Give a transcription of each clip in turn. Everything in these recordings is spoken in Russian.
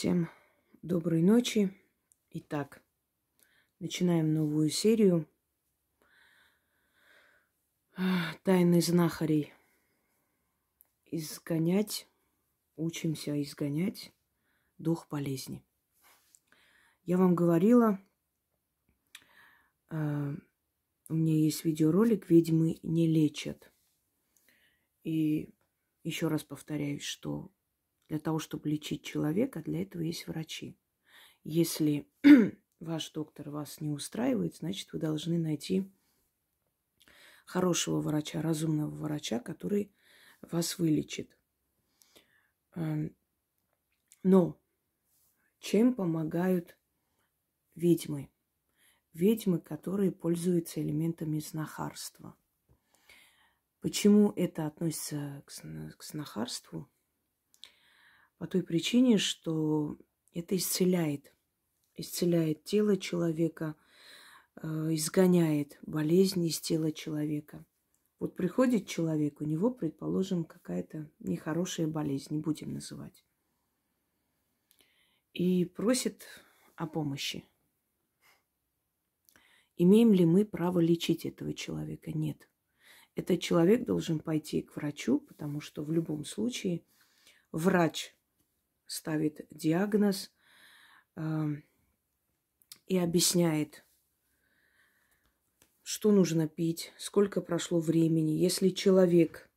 Всем доброй ночи. Итак, начинаем новую серию тайны знахарей. Изгонять, учимся изгонять дух болезни. Я вам говорила, э, у меня есть видеоролик «Ведьмы не лечат». И еще раз повторяюсь, что для того, чтобы лечить человека, для этого есть врачи. Если ваш доктор вас не устраивает, значит, вы должны найти хорошего врача, разумного врача, который вас вылечит. Эм, но чем помогают ведьмы? Ведьмы, которые пользуются элементами знахарства. Почему это относится к знахарству? По той причине, что это исцеляет. Исцеляет тело человека, э, изгоняет болезни из тела человека. Вот приходит человек, у него, предположим, какая-то нехорошая болезнь, не будем называть. И просит о помощи. Имеем ли мы право лечить этого человека? Нет. Этот человек должен пойти к врачу, потому что в любом случае врач ставит диагноз э, и объясняет, что нужно пить, сколько прошло времени. Если человек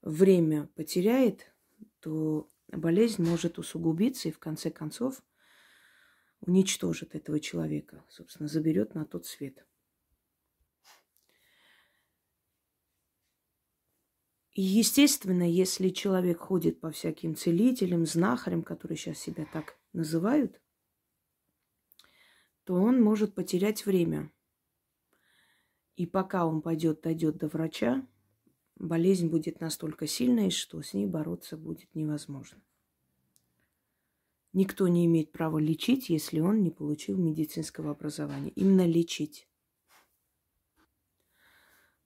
время потеряет, то болезнь может усугубиться и в конце концов уничтожит этого человека, собственно, заберет на тот свет. И, естественно, если человек ходит по всяким целителям, знахарям, которые сейчас себя так называют, то он может потерять время. И пока он пойдет, дойдет до врача, болезнь будет настолько сильной, что с ней бороться будет невозможно. Никто не имеет права лечить, если он не получил медицинского образования. Именно лечить.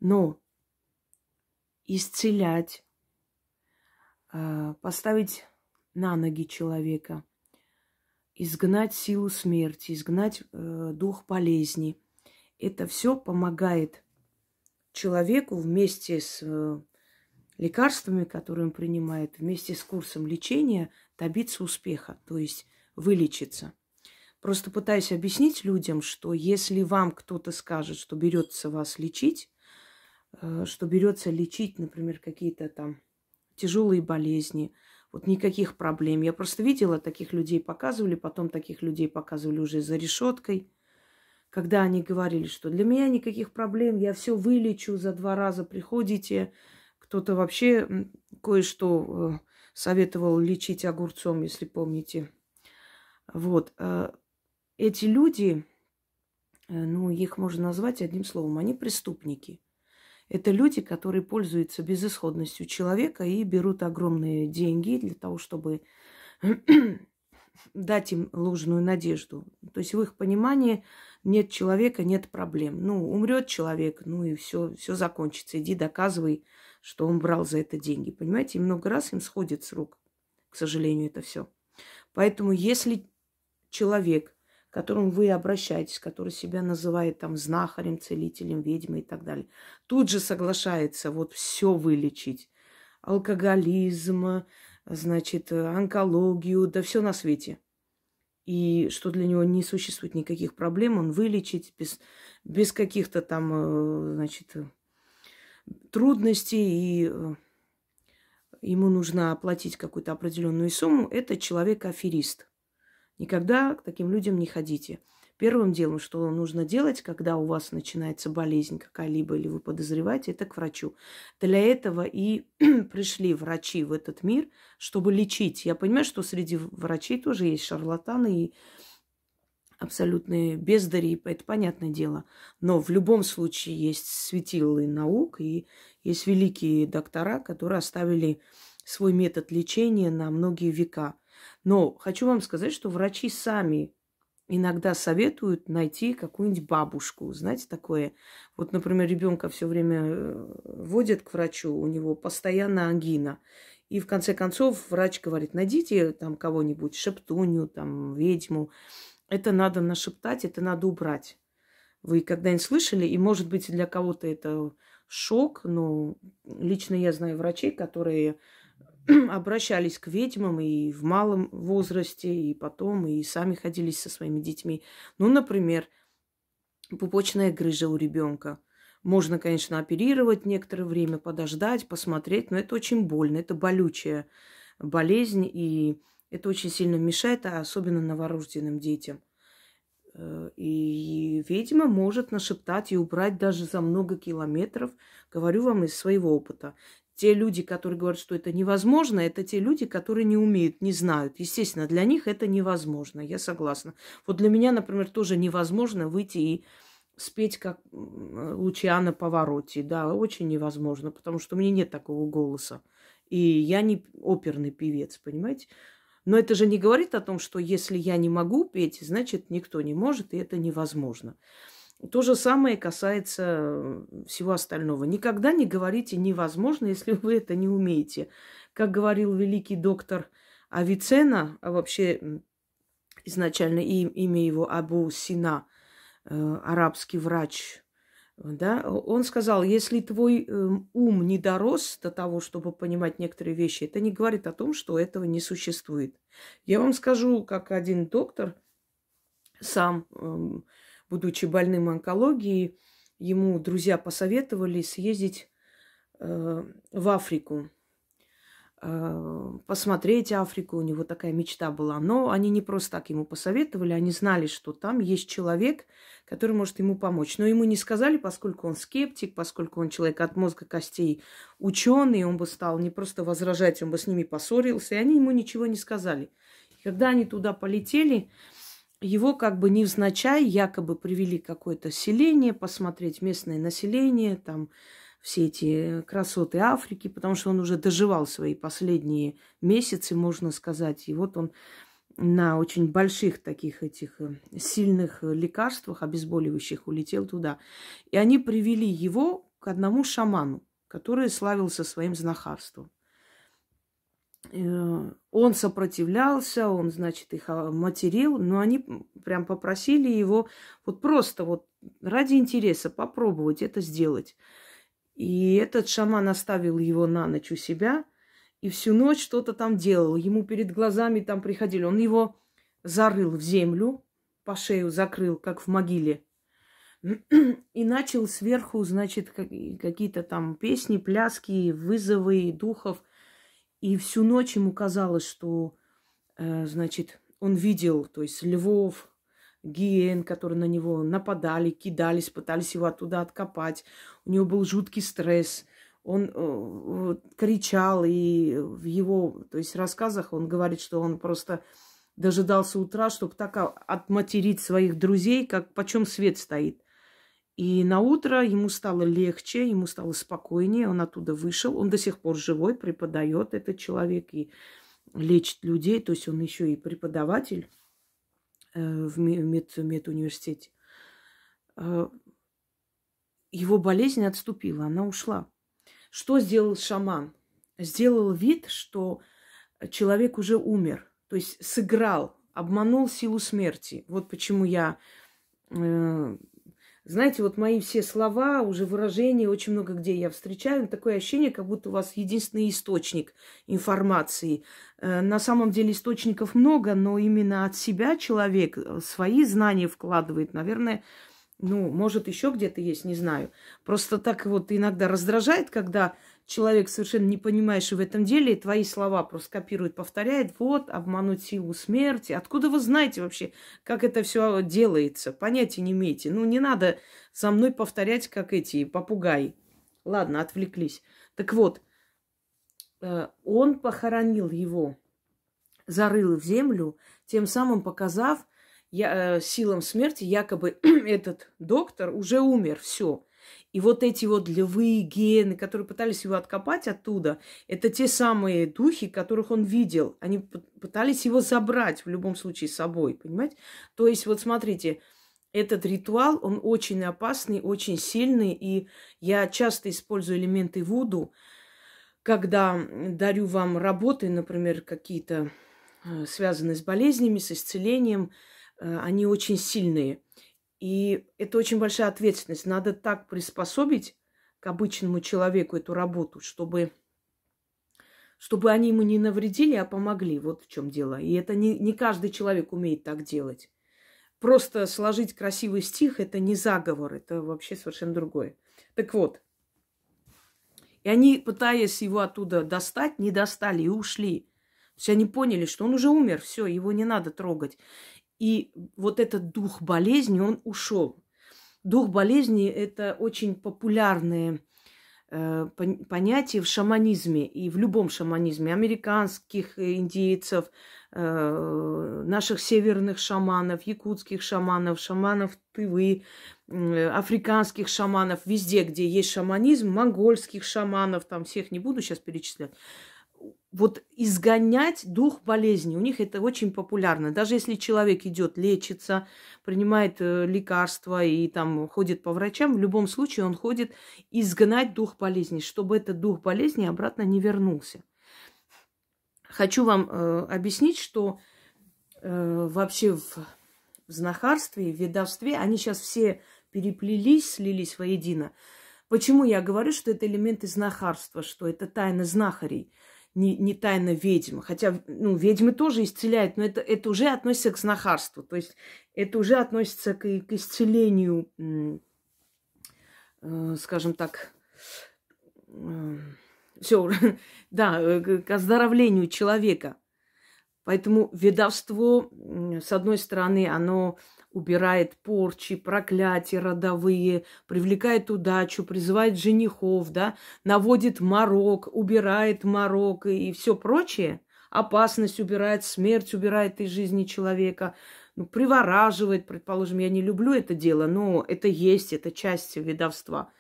Но исцелять, а, поставить на ноги человека, изгнать силу смерти, изгнать э, дух болезни. Это все помогает человеку вместе с э, лекарствами, которые он принимает, вместе с курсом лечения добиться успеха, то есть вылечиться. Просто пытаюсь объяснить людям, что если вам кто-то скажет, что берется вас лечить, Э, что берется лечить, например, какие-то там тяжелые болезни. Вот никаких проблем. Я просто видела, таких людей показывали, потом таких людей показывали уже за решеткой, когда они говорили, что для меня никаких проблем, я все вылечу, за два раза приходите. Кто-то вообще кое-что э, советовал лечить огурцом, если помните. Вот. Э, эти люди, ну, их можно назвать одним словом, они преступники. Это люди, которые пользуются безысходностью человека и берут огромные деньги для того, чтобы дать им ложную надежду. То есть в их понимании нет человека, нет проблем. Ну, умрет человек, ну и все, все закончится. Иди доказывай, что он брал за это деньги. Понимаете, и много раз им сходит с рук, к сожалению, это все. Поэтому если человек к которому вы обращаетесь, который себя называет там знахарем, целителем, ведьмой и так далее, тут же соглашается вот все вылечить. Алкоголизм, значит, онкологию, да все на свете. И что для него не существует никаких проблем, он вылечить без, без каких-то там, э, значит, трудностей, и э, ему нужно оплатить какую-то определенную сумму, это человек-аферист – Никогда к таким людям не ходите. Первым делом, что нужно делать, когда у вас начинается болезнь какая-либо, или вы подозреваете, это к врачу. Для этого и пришли врачи в этот мир, чтобы лечить. Я понимаю, что среди врачей тоже есть шарлатаны и абсолютные бездари, это понятное дело. Но в любом случае есть светилы наук и есть великие доктора, которые оставили свой метод лечения на многие века – но хочу вам сказать, что врачи сами иногда советуют найти какую-нибудь бабушку. Знаете, такое. Вот, например, ребенка все время э, водят к врачу, у него постоянно ангина. И в конце концов врач говорит, найдите там кого-нибудь, шептунью, там, ведьму. Это надо нашептать, это надо убрать. Вы когда-нибудь слышали, и может быть для кого-то это шок, но лично я знаю врачей, которые обращались к ведьмам и в малом возрасте, и потом, и сами ходились со своими детьми. Ну, например, пупочная грыжа у ребенка. Можно, конечно, оперировать некоторое время, подождать, посмотреть, но это очень больно, это болючая болезнь, и это очень сильно мешает, а особенно новорожденным детям. Э, и ведьма может нашептать и убрать даже за много километров. Говорю вам из своего опыта. Те люди, которые говорят, что это невозможно, это те люди, которые не умеют, не знают. Естественно, для них это невозможно, я согласна. Вот для меня, например, тоже невозможно выйти и спеть, как Лучиана Повороти. Да, очень невозможно, потому что у меня нет такого голоса. И я не оперный певец, понимаете? Но это же не говорит о том, что если я не могу петь, значит никто не может, и это невозможно. То же самое касается э, всего остального. Никогда не говорите невозможно, если вы это не умеете. Как говорил великий доктор Авицена, а вообще изначально имя его Абу Сина, э, арабский врач, да, он сказал, если твой э, ум не дорос до того, чтобы понимать некоторые вещи, это не говорит о том, что этого не существует. Я вам скажу, как один доктор сам э, будучи больным онкологией, ему друзья посоветовали съездить э, в Африку, э, посмотреть Африку. У него такая мечта была. Но они не просто так ему посоветовали, они знали, что там есть человек, который может ему помочь. Но ему не сказали, поскольку он скептик, поскольку он человек от мозга костей ученый, он бы стал не просто возражать, он бы с ними поссорился, и они ему ничего не сказали. Когда они туда полетели, его как бы невзначай якобы привели какое-то селение, посмотреть местное население, там все эти красоты Африки, потому что он уже доживал свои последние месяцы, можно сказать. И вот он на очень больших таких этих э, сильных лекарствах, обезболивающих, улетел туда. И они привели его к одному шаману, который славился своим знахарством. Э, он сопротивлялся, он, значит, их а, материл, но они прям попросили его вот просто вот ради интереса попробовать это сделать. И этот шаман оставил его на ночь у себя и всю ночь что-то там делал. Ему перед глазами там приходили. Он его зарыл в землю, по шею закрыл, как в могиле. И начал сверху, значит, какие-то там песни, пляски, вызовы духов – и всю ночь ему казалось, что, э, значит, он видел, то есть львов, гиен, которые на него нападали, кидались, пытались его оттуда откопать. У него был жуткий стресс. Он э, кричал, и в его, то есть, рассказах он говорит, что он просто дожидался утра, чтобы так отматерить своих друзей, как почем свет стоит. И на утро ему стало легче, ему стало спокойнее, он оттуда вышел, он до сих пор живой, преподает этот человек и лечит людей, то есть он еще и преподаватель э, в мед, медуниверситете. Э, его болезнь отступила, она ушла. Что сделал шаман? Сделал вид, что человек уже умер, то есть сыграл, обманул силу смерти. Вот почему я э, знаете, вот мои все слова, уже выражения, очень много где я встречаю, такое ощущение, как будто у вас единственный источник информации. Э, на самом деле источников много, но именно от себя человек э, свои знания вкладывает. Наверное, ну, может, еще где-то есть, не знаю. Просто так вот иногда раздражает, когда человек совершенно не понимаешь в этом деле, твои слова просто копирует, повторяет, вот, обмануть силу смерти. Откуда вы знаете вообще, как это все делается? Понятия не имеете. Ну, не надо за мной повторять, как эти попугаи. Ладно, отвлеклись. Так вот, э, он похоронил его, зарыл в землю, тем самым показав я, э, силам смерти, якобы этот доктор уже умер, все. И вот эти вот львы, гены, которые пытались его откопать оттуда, это те самые духи, которых он видел. Они пытались его забрать в любом случае с собой, понимаете? То есть вот смотрите, этот ритуал, он очень опасный, очень сильный, и я часто использую элементы Вуду, когда дарю вам работы, например, какие-то э, связанные с болезнями, с исцелением, э, они очень сильные. И это очень большая ответственность. Надо так приспособить к обычному человеку эту работу, чтобы, чтобы они ему не навредили, а помогли. Вот в чем дело. И это не, не каждый человек умеет так делать. Просто сложить красивый стих – это не заговор, это вообще совершенно другое. Так вот, и они, пытаясь его оттуда достать, не достали и ушли. То есть они поняли, что он уже умер, все, его не надо трогать. И вот этот дух болезни, он ушел. Дух болезни – это очень популярное э, понятие в шаманизме и в любом шаманизме. Американских индейцев, э, наших северных шаманов, якутских шаманов, шаманов Тывы, э, африканских шаманов, везде, где есть шаманизм, монгольских шаманов, там всех не буду сейчас перечислять вот изгонять дух болезни. У них это очень популярно. Даже если человек идет лечиться, принимает э, лекарства и там ходит по врачам, в любом случае он ходит изгнать дух болезни, чтобы этот дух болезни обратно не вернулся. Хочу вам э, объяснить, что э, вообще в, в знахарстве, в ведовстве они сейчас все переплелись, слились воедино. Почему я говорю, что это элементы знахарства, что это тайна знахарей – не, не тайна ведьм. Хотя, ну, ведьмы тоже исцеляют, но это, это уже относится к знахарству. То есть это уже относится к, к исцелению, э, скажем так, э, все, да, э, к оздоровлению человека. Поэтому ведовство, с одной стороны, оно убирает порчи, проклятия родовые, привлекает удачу, призывает женихов, да, наводит морок, убирает морок и все прочее. Опасность убирает, смерть убирает из жизни человека, ну, привораживает, предположим. Я не люблю это дело, но это есть, это часть ведовства.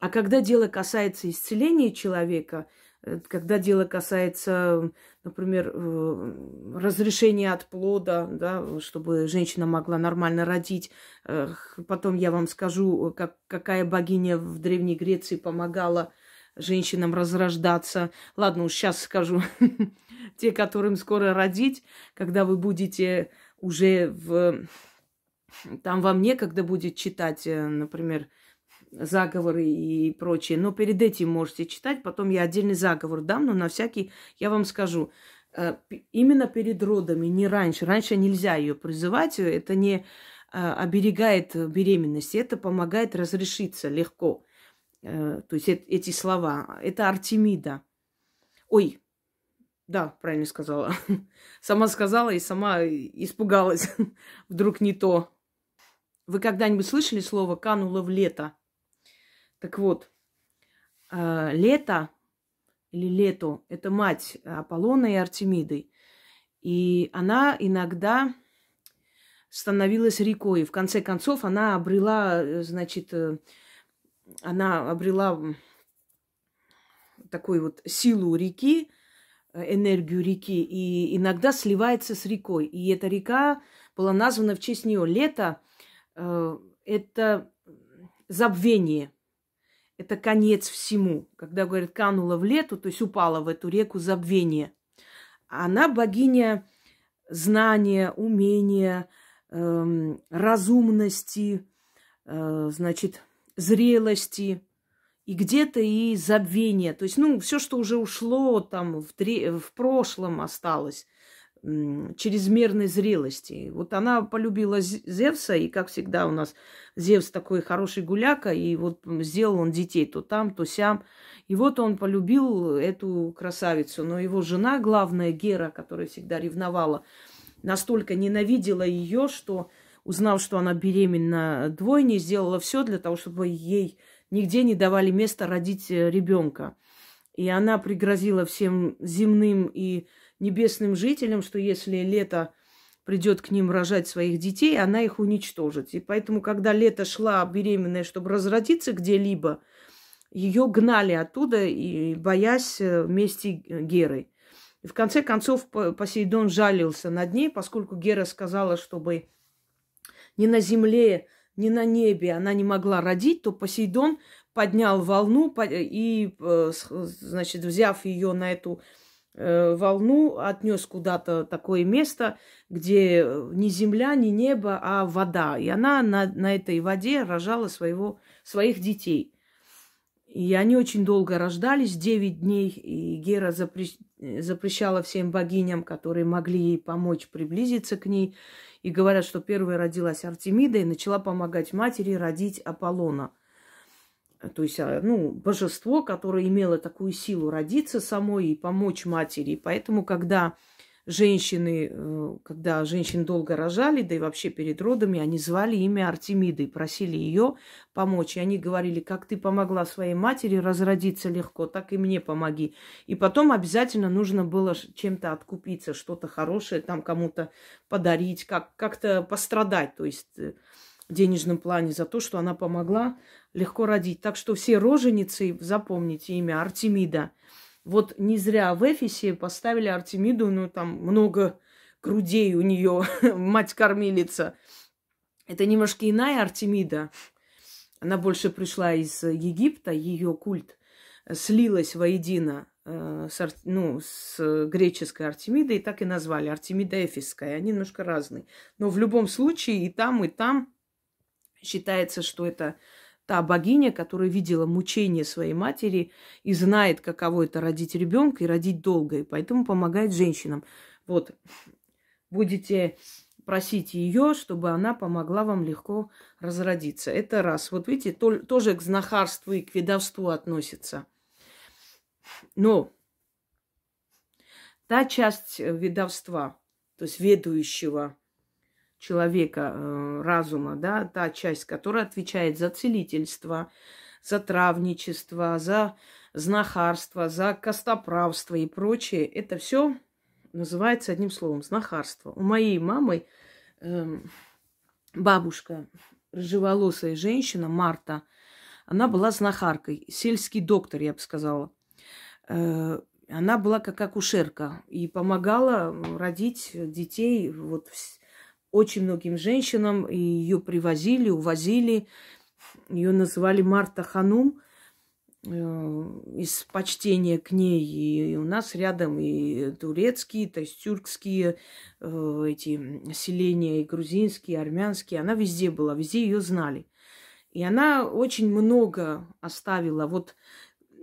А когда дело касается исцеления человека – когда дело касается, например, э, разрешения от плода, да, чтобы женщина могла нормально родить. Потом я вам скажу, как, какая богиня в Древней Греции помогала женщинам разрождаться. Ладно, уж сейчас скажу. Те, которым скоро родить, когда вы будете уже в... Там вам некогда будет читать, э, например, заговоры и прочее. Но перед этим можете читать, потом я отдельный заговор дам, но на всякий я вам скажу. Э, именно перед родами, не раньше. Раньше нельзя ее призывать, это не э, оберегает беременность, это помогает разрешиться легко. Э, то есть эти слова. Это Артемида. Ой, да, правильно сказала. Сама сказала и сама испугалась. Вдруг не то. Вы когда-нибудь слышали слово «кануло в лето»? Так вот, э, лето или лето – это мать Аполлона и Артемиды. И она иногда становилась рекой. В конце концов, она обрела, э, значит, э, она обрела такую вот силу реки, энергию реки, и иногда сливается с рекой. И эта река была названа в честь нее. Лето это забвение – это конец всему. Когда, говорят, канула в лету, то есть упала в эту реку забвения. Она богиня знания, умения, эм, разумности, э, значит, зрелости и где-то и забвения. То есть, ну, все, что уже ушло там в, дре- в прошлом осталось чрезмерной зрелости. Вот она полюбила Зевса, и, как всегда, у нас Зевс такой хороший гуляка, и вот сделал он детей то там, то сям. И вот он полюбил эту красавицу, но его жена, главная Гера, которая всегда ревновала, настолько ненавидела ее, что, узнав, что она беременна двойней, сделала все для того, чтобы ей нигде не давали места родить э, ребенка. И она пригрозила всем земным и небесным жителям, что если лето придет к ним рожать своих детей, она их уничтожит. И поэтому, когда лето шла беременная, чтобы разродиться где-либо, ее гнали оттуда, и боясь э, мести Геры. И в конце концов Посейдон жалился над ней, поскольку Гера сказала, чтобы ни на земле, ни на небе она не могла родить, то Посейдон поднял волну и, э, значит, взяв ее на эту э, волну, отнес куда-то такое место, где ни земля, ни небо, а вода. И она на, на этой воде рожала своего, своих детей. И они очень долго рождались, 9 дней, и Гера запрещ... запрещала всем богиням, которые могли ей помочь приблизиться к ней. И говорят, что первая родилась Артемида и начала помогать матери родить Аполлона. То есть, а, ну, божество, которое имело такую силу родиться самой и помочь матери. И поэтому, когда женщины, э, когда женщин долго рожали, да и вообще перед родами, они звали имя Артемиды просили ее помочь. И они говорили, как ты помогла своей матери разродиться легко, так и мне помоги. И потом обязательно нужно было чем-то откупиться, что-то хорошее там кому-то подарить, как- как-то пострадать, то есть э, денежном плане за то, что она помогла легко родить. Так что все роженицы, запомните имя Артемида – вот не зря в Эфисе поставили Артемиду, ну там много грудей у нее, мать-кормилица. Это немножко иная Артемида. Она больше пришла из Египта, ее культ слилась воедино э, с, ну, с греческой Артемидой, и так и назвали Артемида Эфисская. Они немножко разные. Но в любом случае и там, и там считается, что это та богиня, которая видела мучение своей матери и знает, каково это родить ребенка и родить долго, и поэтому помогает женщинам. Вот, будете просить ее, чтобы она помогла вам легко разродиться. Это раз. Вот видите, то, тоже к знахарству и к ведовству относится. Но та часть ведовства, то есть ведущего человека, э, разума, да, та часть, которая отвечает за целительство, за травничество, за знахарство, за костоправство и прочее, это все называется одним словом знахарство. У моей мамы э, бабушка, рыжеволосая женщина, Марта, она была знахаркой, сельский доктор, я бы сказала. Э, она была как акушерка и помогала родить детей вот очень многим женщинам, ее привозили, увозили. Ее называли Марта Ханум э, из почтения к ней. И у нас рядом и турецкие, то есть тюркские э, эти селения, и грузинские, и армянские. Она везде была, везде ее знали. И она очень много оставила. Вот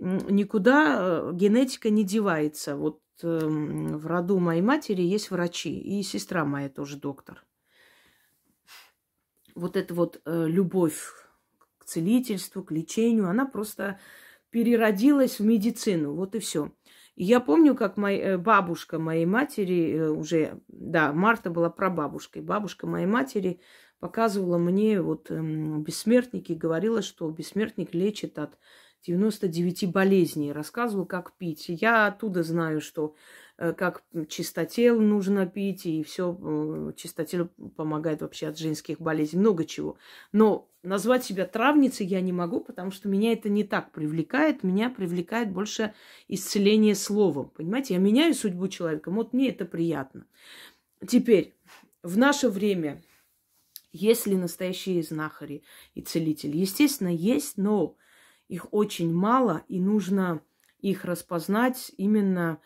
никуда э, генетика не девается. Вот эм, в роду моей матери есть врачи, и сестра моя тоже доктор вот эта вот э, любовь к целительству, к лечению, она просто переродилась в медицину. Вот и все. Я помню, как моя э, бабушка моей матери, э, уже, да, Марта была прабабушкой, бабушка моей матери показывала мне вот э, бессмертники, говорила, что бессмертник лечит от 99 болезней, рассказывал, как пить. Я оттуда знаю, что как чистотел нужно пить, и все э, чистотел помогает вообще от женских болезней, много чего. Но назвать себя травницей я не могу, потому что меня это не так привлекает. Меня привлекает больше исцеление словом. Понимаете, я меняю судьбу человека, вот мне это приятно. Теперь, в наше время есть ли настоящие знахари и целители? Естественно, есть, но их очень мало, и нужно их распознать именно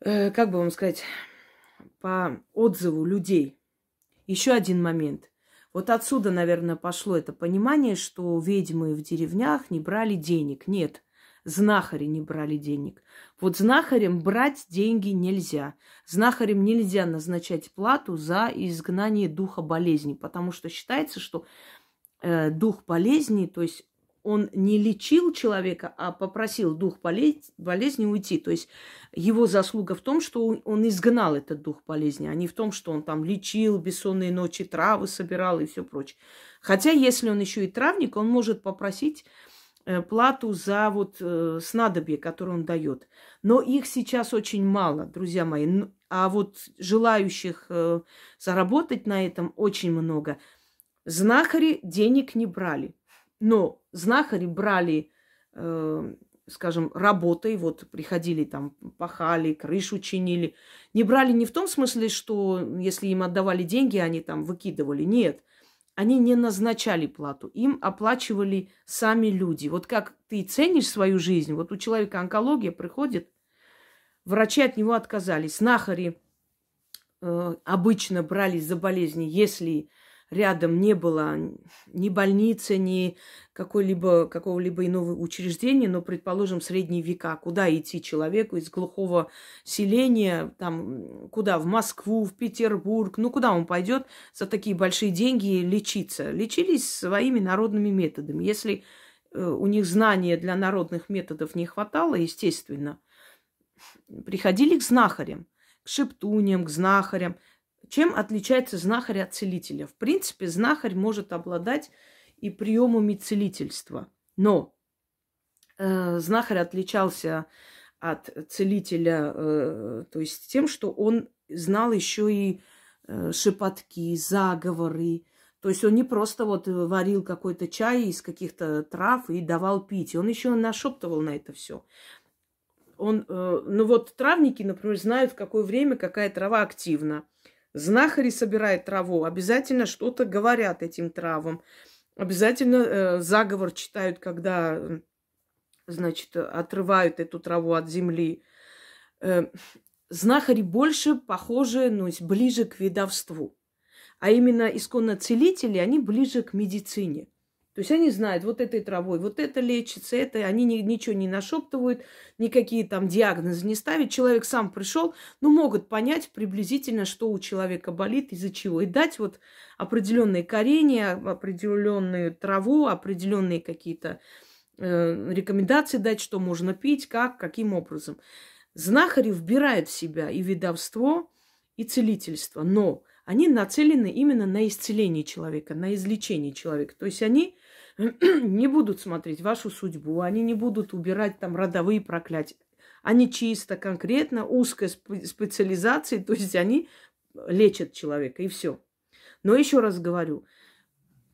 э, как бы вам сказать, по отзыву людей. Еще один момент. Вот отсюда, наверное, пошло это понимание, что ведьмы в деревнях не брали денег. Нет, знахари не брали денег. Вот знахарям брать деньги нельзя. Знахарям нельзя назначать плату за изгнание духа болезни, потому что считается, что э, дух болезни, то есть он не лечил человека, а попросил дух болезни уйти. То есть его заслуга в том, что он изгнал этот дух болезни, а не в том, что он там лечил бессонные ночи, травы собирал и все прочее. Хотя, если он еще и травник, он может попросить э, плату за вот э, снадобье, которое он дает. Но их сейчас очень мало, друзья мои. А вот желающих э, заработать на этом очень много. Знахари денег не брали. Но знахари брали, э, скажем, работой, вот приходили там, пахали, крышу чинили. Не брали не в том смысле, что если им отдавали деньги, они там выкидывали. Нет. они не назначали плату, им оплачивали сами люди. Вот как ты ценишь свою жизнь, вот у человека онкология приходит, врачи от него отказались. Знахари э, обычно брались за болезни, если рядом не было ни больницы, ни какой-либо, какого-либо иного учреждения, но, предположим, средние века, куда идти человеку из глухого селения, там, куда, в Москву, в Петербург, ну, куда он пойдет за такие большие деньги лечиться? Лечились своими народными методами. Если э, у них знания для народных методов не хватало, естественно, приходили к знахарям, к шептуням, к знахарям – чем отличается знахарь от целителя? В принципе, знахарь может обладать и приемами целительства. Но э, знахарь отличался от целителя, э, то есть тем, что он знал еще и э, шепотки, заговоры. То есть он не просто вот варил какой-то чай из каких-то трав и давал пить. Он еще нашептывал на это все. Он, э, ну вот травники, например, знают, в какое время какая трава активна. Знахари собирают траву, обязательно что-то говорят этим травам. Обязательно э, заговор читают, когда, значит, отрывают эту траву от земли. Э, знахари больше похожи, ну, ближе к ведовству. А именно исконно целители, они ближе к медицине. То есть они знают, вот этой травой, вот это лечится, это, они ни, ничего не нашептывают, никакие там диагнозы не ставят. Человек сам пришел, ну, могут понять приблизительно, что у человека болит, из-за чего. И дать вот определенные коренья, определенную траву, определенные какие-то э, рекомендации дать, что можно пить, как, каким образом. Знахари вбирают в себя и ведовство, и целительство, но они нацелены именно на исцеление человека, на излечение человека. То есть они не будут смотреть вашу судьбу, они не будут убирать там родовые проклятия. Они чисто, конкретно, узкой специализации, то есть они лечат человека, и все. Но еще раз говорю,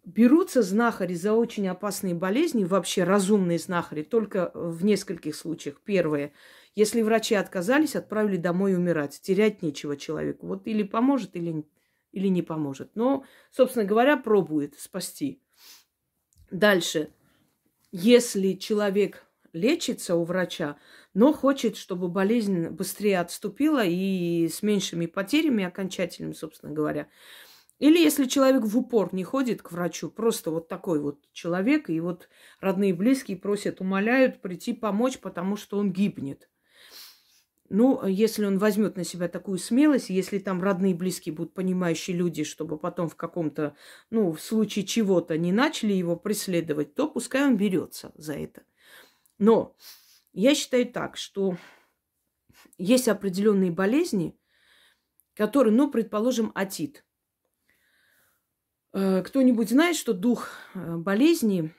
берутся знахари за очень опасные болезни, вообще разумные знахари, только в нескольких случаях. Первое, если врачи отказались, отправили домой умирать. Терять нечего человеку. Вот или поможет, или, или не поможет. Но, собственно говоря, пробует спасти. Дальше. Если человек лечится у врача, но хочет, чтобы болезнь быстрее отступила и с меньшими потерями окончательными, собственно говоря. Или если человек в упор не ходит к врачу, просто вот такой вот человек, и вот родные и близкие просят, умоляют прийти помочь, потому что он гибнет. Ну, если он возьмет на себя такую смелость, если там родные и близкие будут понимающие люди, чтобы потом в каком-то, ну, в случае чего-то не начали его преследовать, то пускай он берется за это. Но я считаю так, что есть определенные болезни, которые, ну, предположим, атит. Э, кто-нибудь знает, что дух э, болезни,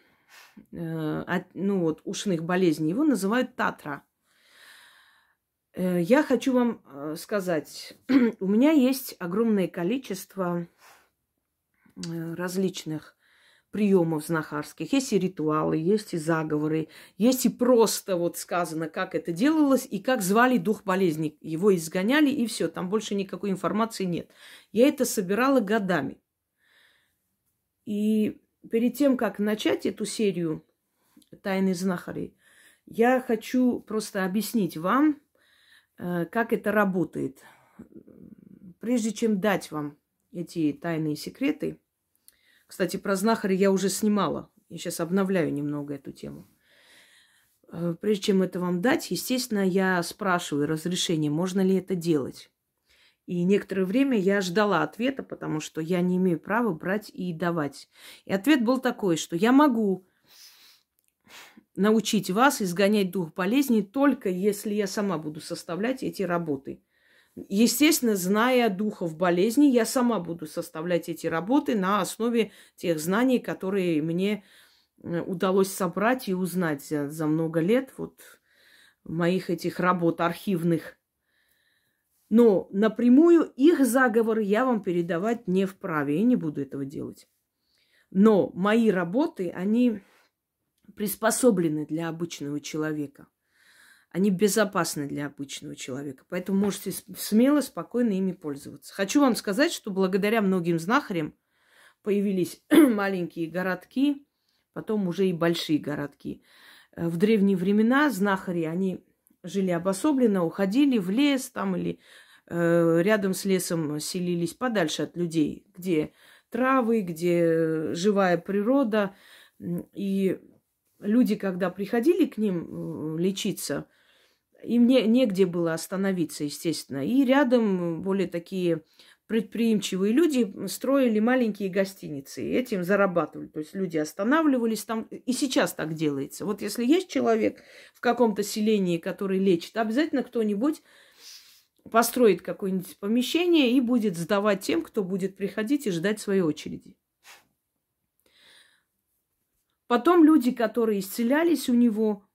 э, ну вот ушных болезней, его называют татра – я хочу вам э, сказать, у меня есть огромное количество э, различных приемов знахарских. Есть и ритуалы, есть и заговоры, есть и просто вот сказано, как это делалось и как звали дух болезни. Его изгоняли, и все, там больше никакой информации нет. Я это собирала годами. И перед тем, как начать эту серию «Тайны знахарей», я хочу просто объяснить вам, Э, как это работает. Прежде чем дать вам эти тайные секреты, кстати, про знахаря я уже снимала. Я сейчас обновляю немного эту тему. Э, прежде чем это вам дать, естественно, я спрашиваю разрешение, можно ли это делать. И некоторое время я ждала ответа, потому что я не имею права брать и давать. И ответ был такой, что я могу научить вас изгонять дух болезни только если я сама буду составлять эти работы. Естественно, зная духов болезни, я сама буду составлять эти работы на основе тех знаний, которые мне э, удалось собрать и узнать за, за много лет вот моих этих работ архивных. Но напрямую их заговоры я вам передавать не вправе и не буду этого делать. Но мои работы, они приспособлены для обычного человека. Они безопасны для обычного человека. Поэтому можете смело, спокойно ими пользоваться. Хочу вам сказать, что благодаря многим знахарям появились маленькие городки, потом уже и большие городки. Э, в древние времена знахари, они жили обособленно, уходили в лес там или э, рядом с лесом селились подальше от людей, где травы, где живая природа. И люди, когда приходили к ним лечиться, им не, негде было остановиться, естественно. И рядом более такие предприимчивые люди строили маленькие гостиницы и этим зарабатывали. То есть люди останавливались там. И сейчас так делается. Вот если есть человек в каком-то селении, который лечит, обязательно кто-нибудь построит какое-нибудь помещение и будет сдавать тем, кто будет приходить и ждать своей очереди. Потом люди, которые исцелялись у него,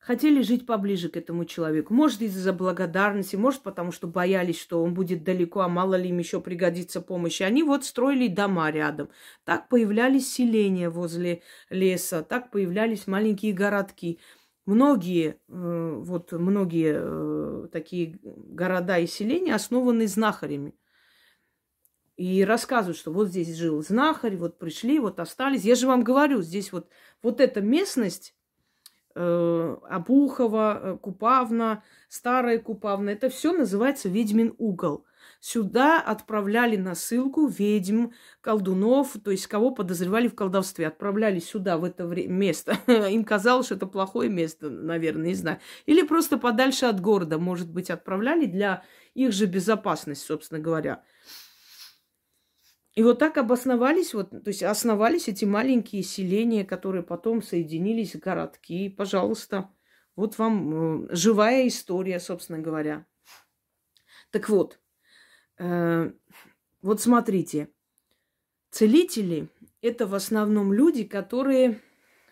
хотели жить поближе к этому человеку. Может, из-за благодарности, может, потому что боялись, что он будет далеко, а мало ли им еще пригодится помощь. И они вот строили дома рядом. Так появлялись селения возле леса, так появлялись маленькие городки. Многие, э, вот многие э, такие города и селения основаны знахарями. И рассказывают, что вот здесь жил знахарь, вот пришли, вот остались. Я же вам говорю, здесь вот, вот эта местность, э, Обухова, э, Купавна, Старая Купавна, это все называется ведьмин угол. Сюда отправляли на ссылку ведьм, колдунов, то есть кого подозревали в колдовстве. Отправляли сюда, в это место. Им казалось, что это плохое место, наверное, не знаю. Или просто подальше от города, может быть, отправляли для их же безопасности, собственно говоря. И вот так обосновались, вот, то есть основались эти маленькие селения, которые потом соединились в городки. Пожалуйста, вот вам э, живая история, собственно говоря. Так вот, Э, вот смотрите, целители – это в основном люди, которые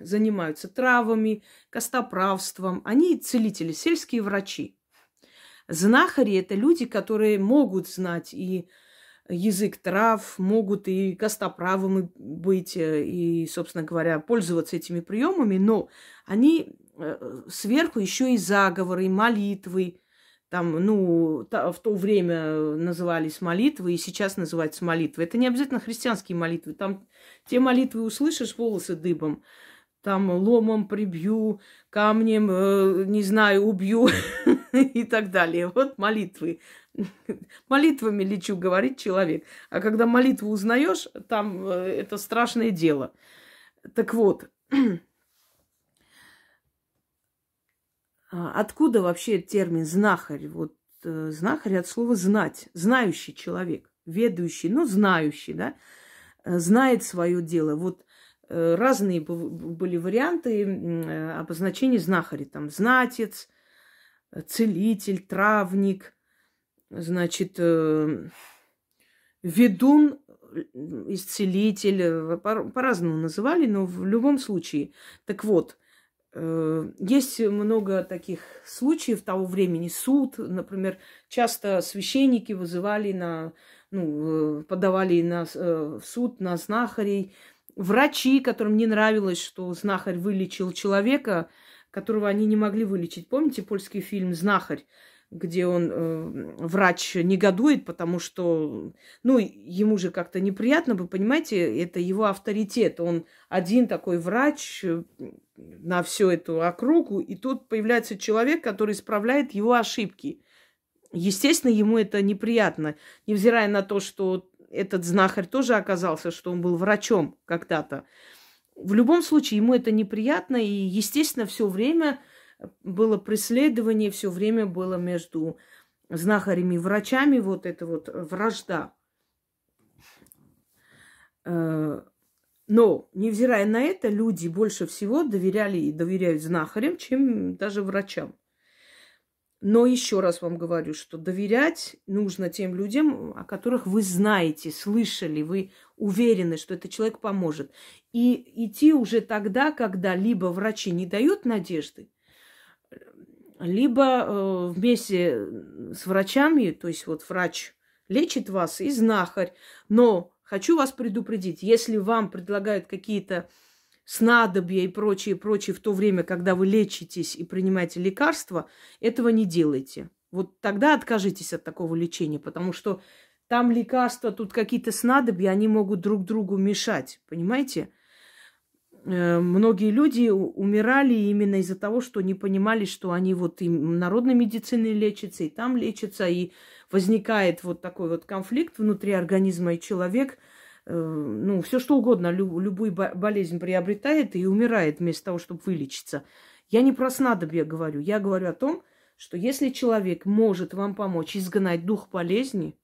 занимаются травами, костоправством. Они целители, сельские врачи. Знахари – это люди, которые могут знать и язык трав, могут и костоправым быть, э, и, собственно говоря, пользоваться этими приемами, но они э, сверху еще и заговоры, и молитвы, там, ну, в то время назывались молитвы, и сейчас называются молитвы. Это не обязательно христианские молитвы. Там те молитвы услышишь, волосы дыбом. Там ломом прибью, камнем, э, не знаю, убью и так далее. Вот молитвы. Молитвами лечу, говорит человек. А когда молитву узнаешь, там э, это страшное дело. Так вот, А откуда вообще термин знахарь? Вот э, знахарь от слова знать, знающий человек, ведущий, ну, знающий, да, э, знает свое дело. Вот разные были варианты обозначения знахаря. Там знатец, целитель, травник, значит, ведун, исцелитель, по-разному называли, но в любом случае. Так вот, Э, есть много таких случаев того времени. Суд, например, часто священники вызывали на, ну, э, подавали на, э, в суд на знахарей. Врачи, которым не нравилось, что знахарь вылечил человека, которого они не могли вылечить. Помните польский фильм «Знахарь»? где он, э, врач, негодует, потому что, ну, ему же как-то неприятно, вы понимаете, это его авторитет. Он один такой врач э, на всю эту округу, и тут появляется человек, который исправляет его ошибки. Естественно, ему это неприятно, невзирая на то, что этот знахарь тоже оказался, что он был врачом когда-то. В любом случае, ему это неприятно, и, естественно, все время было преследование, все время было между знахарями и врачами вот эта вот вражда. Э, но, невзирая на это, люди больше всего доверяли и доверяют знахарям, чем даже врачам. Но еще раз вам говорю, что доверять нужно тем людям, о которых вы знаете, слышали, вы уверены, что этот человек поможет. И идти уже тогда, когда либо врачи не дают надежды, либо э, вместе с врачами, то есть вот врач лечит вас и знахарь. Но хочу вас предупредить, если вам предлагают какие-то снадобья и прочее, прочее в то время, когда вы лечитесь и принимаете лекарства, этого не делайте. Вот тогда откажитесь от такого лечения, потому что там лекарства, тут какие-то снадобья, они могут друг другу мешать, понимаете? Э, многие люди умирали именно из-за того, что не понимали, что они вот и народной медициной лечатся, и там лечатся, и возникает вот такой вот конфликт внутри организма, и человек, ну, все что угодно, любую болезнь приобретает и умирает вместо того, чтобы вылечиться. Я не про снадобье говорю, я говорю о том, что если человек может вам помочь изгнать дух болезни,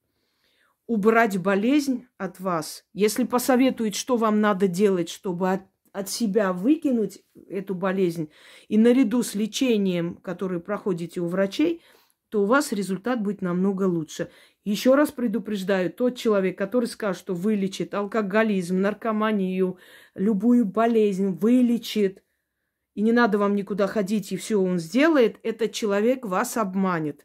убрать болезнь от вас, если посоветует, что вам надо делать, чтобы от, от себя выкинуть эту болезнь, и наряду с лечением, которое проходите у врачей, то у вас результат будет намного лучше. Еще раз предупреждаю, тот человек, который скажет, что вылечит алкоголизм, наркоманию, любую болезнь, вылечит, и не надо вам никуда ходить, и все он сделает, этот человек вас обманет.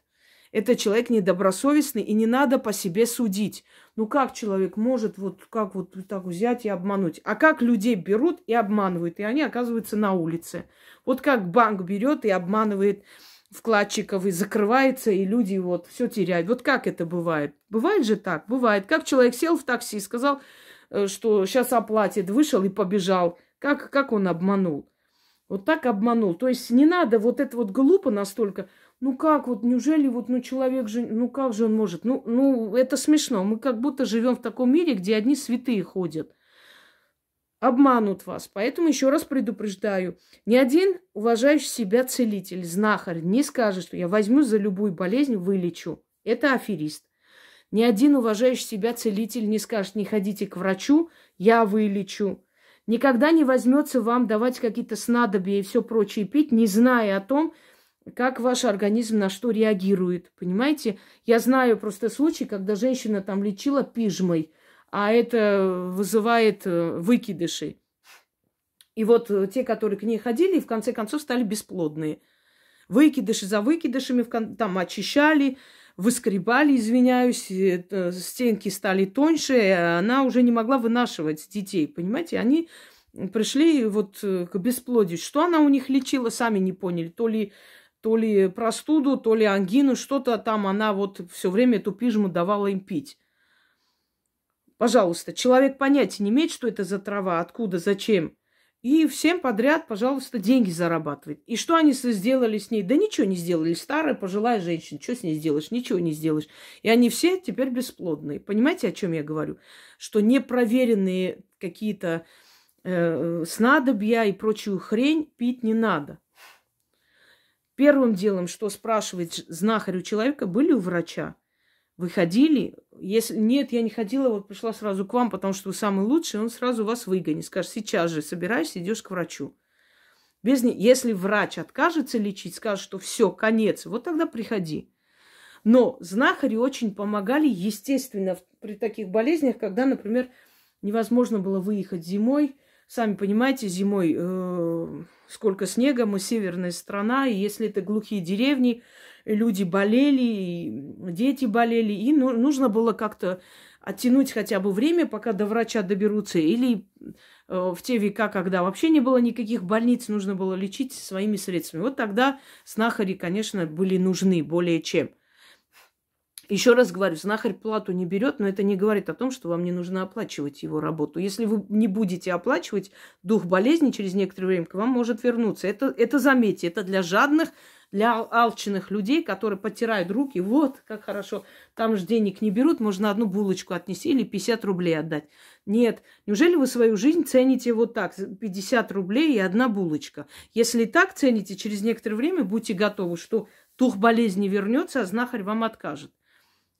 Этот человек недобросовестный, и не надо по себе судить. Ну как человек может вот как вот так взять и обмануть? А как людей берут и обманывают, и они оказываются на улице? Вот как банк берет и обманывает вкладчиков и закрывается, и люди вот все теряют. Вот как это бывает? Бывает же так? Бывает. Как человек сел в такси, сказал, э, что сейчас оплатит, вышел и побежал. Как, как он обманул? Вот так обманул. То есть не надо вот это вот глупо настолько. Ну как вот, неужели вот, ну человек же, ну как же он может? Ну, ну это смешно. Мы как будто живем в таком мире, где одни святые ходят. Обманут вас. Поэтому еще раз предупреждаю. Ни один уважающий себя целитель, знахарь не скажет, что я возьму за любую болезнь, вылечу. Это аферист. Ни один уважающий себя целитель не скажет, не ходите к врачу, я вылечу никогда не возьмется вам давать какие-то снадобья и все прочее пить, не зная о том, как ваш организм на что реагирует. Понимаете? Я знаю просто случай, когда женщина там лечила пижмой, а это вызывает э, выкидыши. И вот э, те, которые к ней ходили, в конце концов стали бесплодные. Выкидыши за выкидышами там очищали, выскребали, извиняюсь, э, стенки стали тоньше, она уже не могла вынашивать детей, понимаете? Они пришли вот к бесплодию. Что она у них лечила, сами не поняли. То ли, то ли простуду, то ли ангину, что-то там она вот все время эту пижму давала им пить. Пожалуйста, человек понятия не имеет, что это за трава, откуда, зачем. И всем подряд, пожалуйста, деньги зарабатывает. И что они сделали с ней? Да ничего не сделали. Старая пожилая женщина. Что с ней сделаешь? Ничего не сделаешь. И они все теперь бесплодные. Понимаете, о чем я говорю? Что непроверенные какие-то э, снадобья и прочую хрень пить не надо. Первым делом, что спрашивает знахарь у человека, были у врача. Вы ходили? Если нет, я не ходила, вот пришла сразу к вам, потому что вы самый лучший, он сразу вас выгонит. Скажет, сейчас же собираешься, идешь к врачу. Без. Если врач откажется лечить, скажет, что все, конец, вот тогда приходи. Но знахари очень помогали, естественно, при таких болезнях, когда, например, невозможно было выехать зимой. Сами понимаете, зимой э, сколько снега, мы северная страна, и если это глухие деревни, люди болели, дети болели, и ну, нужно было как-то оттянуть хотя бы время, пока до врача доберутся, или э, в те века, когда вообще не было никаких больниц, нужно было лечить своими средствами. Вот тогда знахари, конечно, были нужны более чем. Еще раз говорю, знахарь плату не берет, но это не говорит о том, что вам не нужно оплачивать его работу. Если вы не будете оплачивать, дух болезни через некоторое время к вам может вернуться. Это, это заметьте, это для жадных, для алчных людей, которые потирают руки. Вот, как хорошо. Там же денег не берут, можно одну булочку отнести или 50 рублей отдать. Нет. Неужели вы свою жизнь цените вот так? 50 рублей и одна булочка. Если так цените, через некоторое время будьте готовы, что дух болезни вернется, а знахарь вам откажет.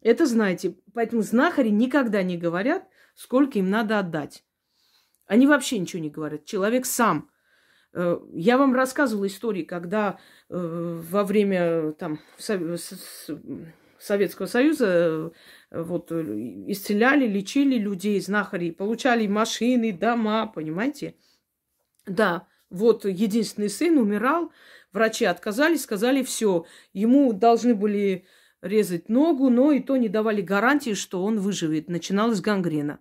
Это знаете. Поэтому знахари никогда не говорят, сколько им надо отдать. Они вообще ничего не говорят. Человек сам. Э, я вам рассказывала истории, когда во время там, Советского Союза э, вот, исцеляли, лечили людей, знахари, получали машины, дома, понимаете? Да, вот единственный сын умирал, врачи отказались, сказали, все, ему должны были резать ногу, но и то не давали гарантии, что он выживет. Начиналась гангрена.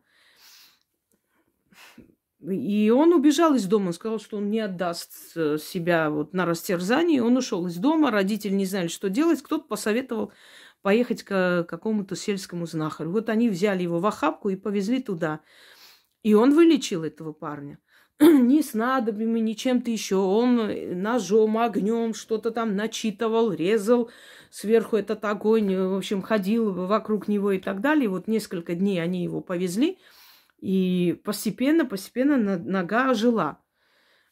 И он убежал из дома, сказал, что он не отдаст э, себя вот на растерзание. Он ушел из дома, родители не знали, что делать. Кто-то посоветовал поехать к какому-то сельскому знахарю. Вот они взяли его в охапку и повезли туда. И он вылечил этого парня. ни с надобьями, ни чем-то еще. Он ножом, огнем что-то там начитывал, резал. Сверху этот огонь, в общем, ходил вокруг него и так далее. Вот несколько дней они его повезли. И постепенно, постепенно нога ожила.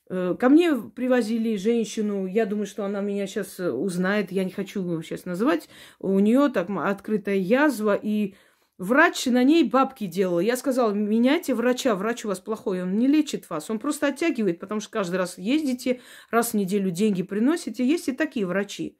Э, ко мне привозили женщину, я думаю, что она меня сейчас узнает, я не хочу сейчас называть. У нее так открытая язва, и Врач на ней бабки делал. Я сказала, меняйте врача, врач у вас плохой, он не лечит вас, он просто оттягивает, потому что каждый раз ездите, раз в неделю деньги приносите. Есть и такие врачи.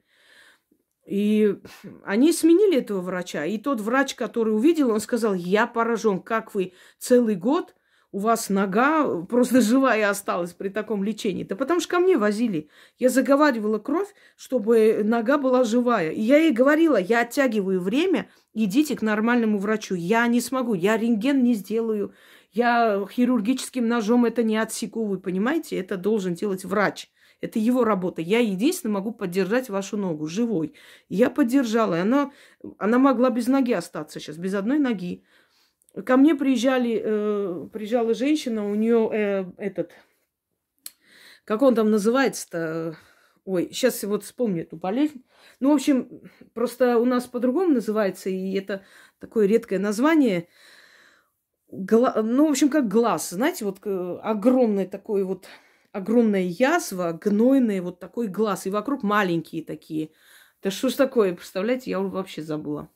И они сменили этого врача. И тот врач, который увидел, он сказал, я поражен, как вы целый год у вас нога просто живая осталась при таком лечении. Да потому что ко мне возили. Я заговаривала кровь, чтобы нога была живая. И я ей говорила, я оттягиваю время, идите к нормальному врачу. Я не смогу, я рентген не сделаю. Я хирургическим ножом это не отсеку, вы понимаете? Это должен делать врач. Это его работа. Я единственное могу поддержать вашу ногу живой. Я поддержала, и она, она могла без ноги остаться сейчас, без одной ноги. Ко мне приезжали, э, приезжала женщина, у нее э, этот, как он там называется-то, ой, сейчас вот вспомню эту болезнь. Ну, в общем, просто у нас по-другому называется, и это такое редкое название. Гла... Ну, в общем, как глаз, знаете, вот э, огромный такой вот, огромная язва, гнойный вот такой глаз, и вокруг маленькие такие. Да что ж такое, представляете, я вообще забыла.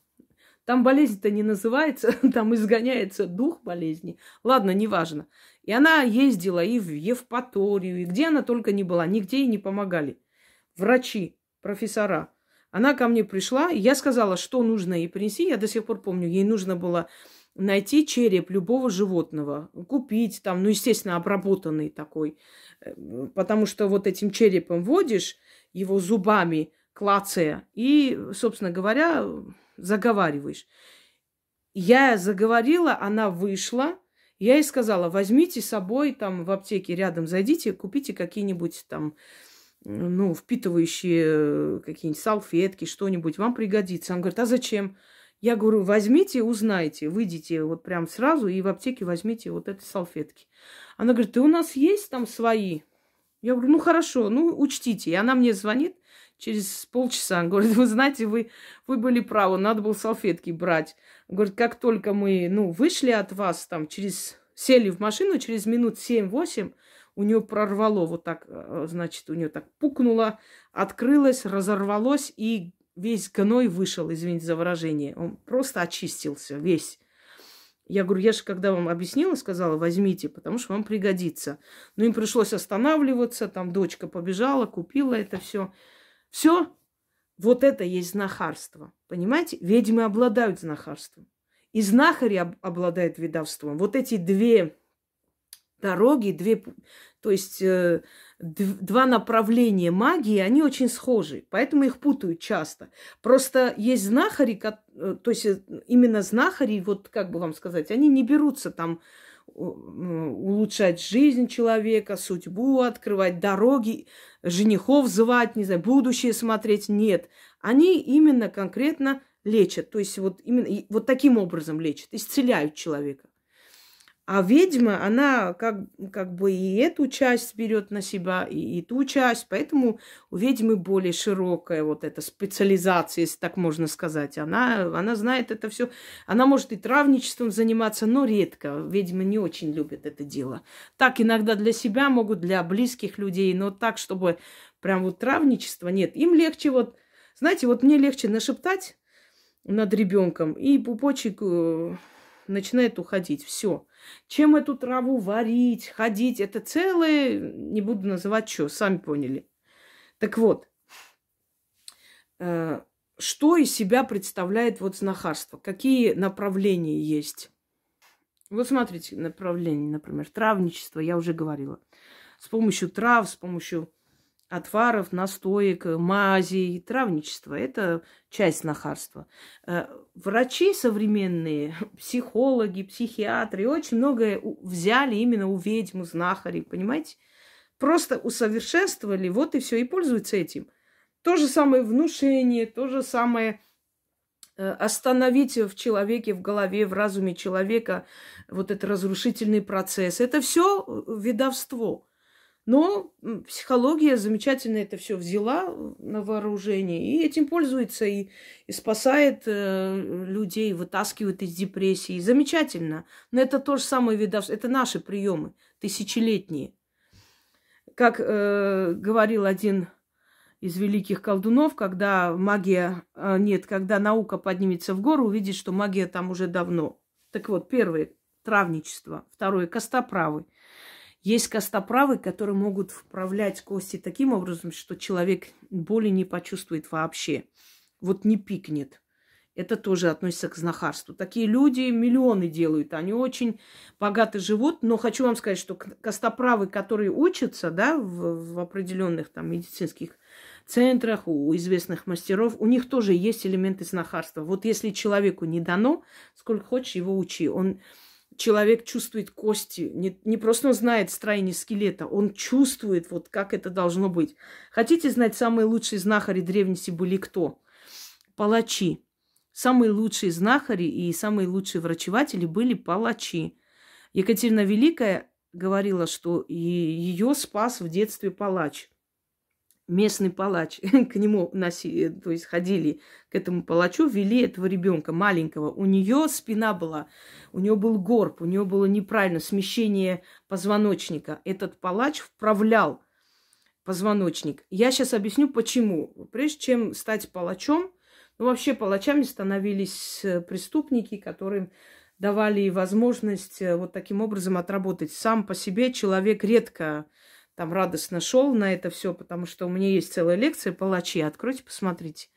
Там болезнь-то не называется, там изгоняется дух болезни. Ладно, неважно. И она ездила и в Евпаторию, и где она только не была, нигде ей не помогали. Врачи, профессора. Она ко мне пришла, и я сказала, что нужно ей принести. Я до сих пор помню, ей нужно было найти череп любого животного, купить там, ну, естественно, обработанный такой, потому что вот этим черепом водишь его зубами, клацая, и, собственно говоря, заговариваешь. Я заговорила, она вышла. Я ей сказала, возьмите с собой там в аптеке рядом, зайдите, купите какие-нибудь там, ну, впитывающие э, какие-нибудь салфетки, что-нибудь, вам пригодится. Она говорит, а зачем? Я говорю, возьмите, узнайте, выйдите вот прям сразу и в аптеке возьмите вот эти салфетки. Она говорит, да у нас есть там свои. Я говорю, ну хорошо, ну учтите. И она мне звонит, через полчаса. Он говорит, вы знаете, вы, вы были правы, надо было салфетки брать. Он говорит, как только мы, ну, вышли от вас, там, через, сели в машину, через минут 7-8, у нее прорвало вот так, э, значит, у нее так пукнуло, открылось, разорвалось, и весь гной вышел, извините за выражение. Он просто очистился весь. Я говорю, я же когда вам объяснила, сказала, возьмите, потому что вам пригодится. Но им пришлось останавливаться, там дочка побежала, купила это все. Все, вот это есть знахарство. Понимаете? Ведьмы обладают знахарством. И знахари об- обладают ведовством. Вот эти две дороги, две, то есть э, два направления магии, они очень схожи, поэтому их путают часто. Просто есть знахари, э, то есть э, именно знахари, вот как бы вам сказать, они не берутся там улучшать жизнь человека, судьбу открывать, дороги, женихов звать, не знаю, будущее смотреть. Нет. Они именно конкретно лечат. То есть вот именно вот таким образом лечат, исцеляют человека. А ведьма, она как, как бы и эту часть берет на себя, и, и ту часть. Поэтому у ведьмы более широкая вот эта специализация, если так можно сказать. Она, она знает это все. Она может и травничеством заниматься, но редко. Ведьмы не очень любят это дело. Так иногда для себя могут, для близких людей, но так, чтобы прям вот травничество нет. Им легче вот, знаете, вот мне легче нашептать над ребенком, и пупочек э, начинает уходить. Все. Чем эту траву варить, ходить, это целое, не буду называть что, сами поняли. Так вот, э, что из себя представляет вот знахарство? Какие направления есть? Вот смотрите, направление, например, травничество, я уже говорила. С помощью трав, с помощью отваров, настоек, мазей, травничества. Это часть нахарства. Э, врачи современные, психологи, психиатры очень многое взяли именно у ведьм, знахарей, понимаете? Просто усовершенствовали, вот и все, и пользуются этим. То же самое внушение, то же самое э, остановить в человеке, в голове, в разуме человека вот этот разрушительный процесс. Это все ведовство. Но психология замечательно это все взяла на вооружение и этим пользуется и, и спасает э, людей, вытаскивает из депрессии. Замечательно. Но это то же самое видовство. Это наши приемы, тысячелетние. Как э, говорил один из великих колдунов, когда магия, э, нет, когда наука поднимется в гору, увидит, что магия там уже давно. Так вот, первое – травничество, второе – костоправы – есть костоправы, которые могут вправлять кости таким образом, что человек боли не почувствует вообще. Вот не пикнет. Это тоже относится к знахарству. Такие люди миллионы делают. Они очень богато живут. Но хочу вам сказать, что костоправы, которые учатся да, в, в определенных там, медицинских центрах, у известных мастеров, у них тоже есть элементы знахарства. Вот если человеку не дано, сколько хочешь, его учи. Он человек чувствует кости, не, не просто он знает строение скелета, он чувствует, вот как это должно быть. Хотите знать, самые лучшие знахари древности были кто? Палачи. Самые лучшие знахари и самые лучшие врачеватели были палачи. Екатерина Великая говорила, что ее спас в детстве палач местный палач к нему носи, то есть ходили к этому палачу, вели этого ребенка маленького. У нее спина была, у нее был горб, у нее было неправильно смещение позвоночника. Этот палач вправлял позвоночник. Я сейчас объясню, почему. Прежде чем стать палачом, ну вообще палачами становились э, преступники, которым давали возможность э, вот таким образом отработать. Сам по себе человек редко там радостно шел на это все, потому что у меня есть целая лекция «Палачи». Откройте, посмотрите.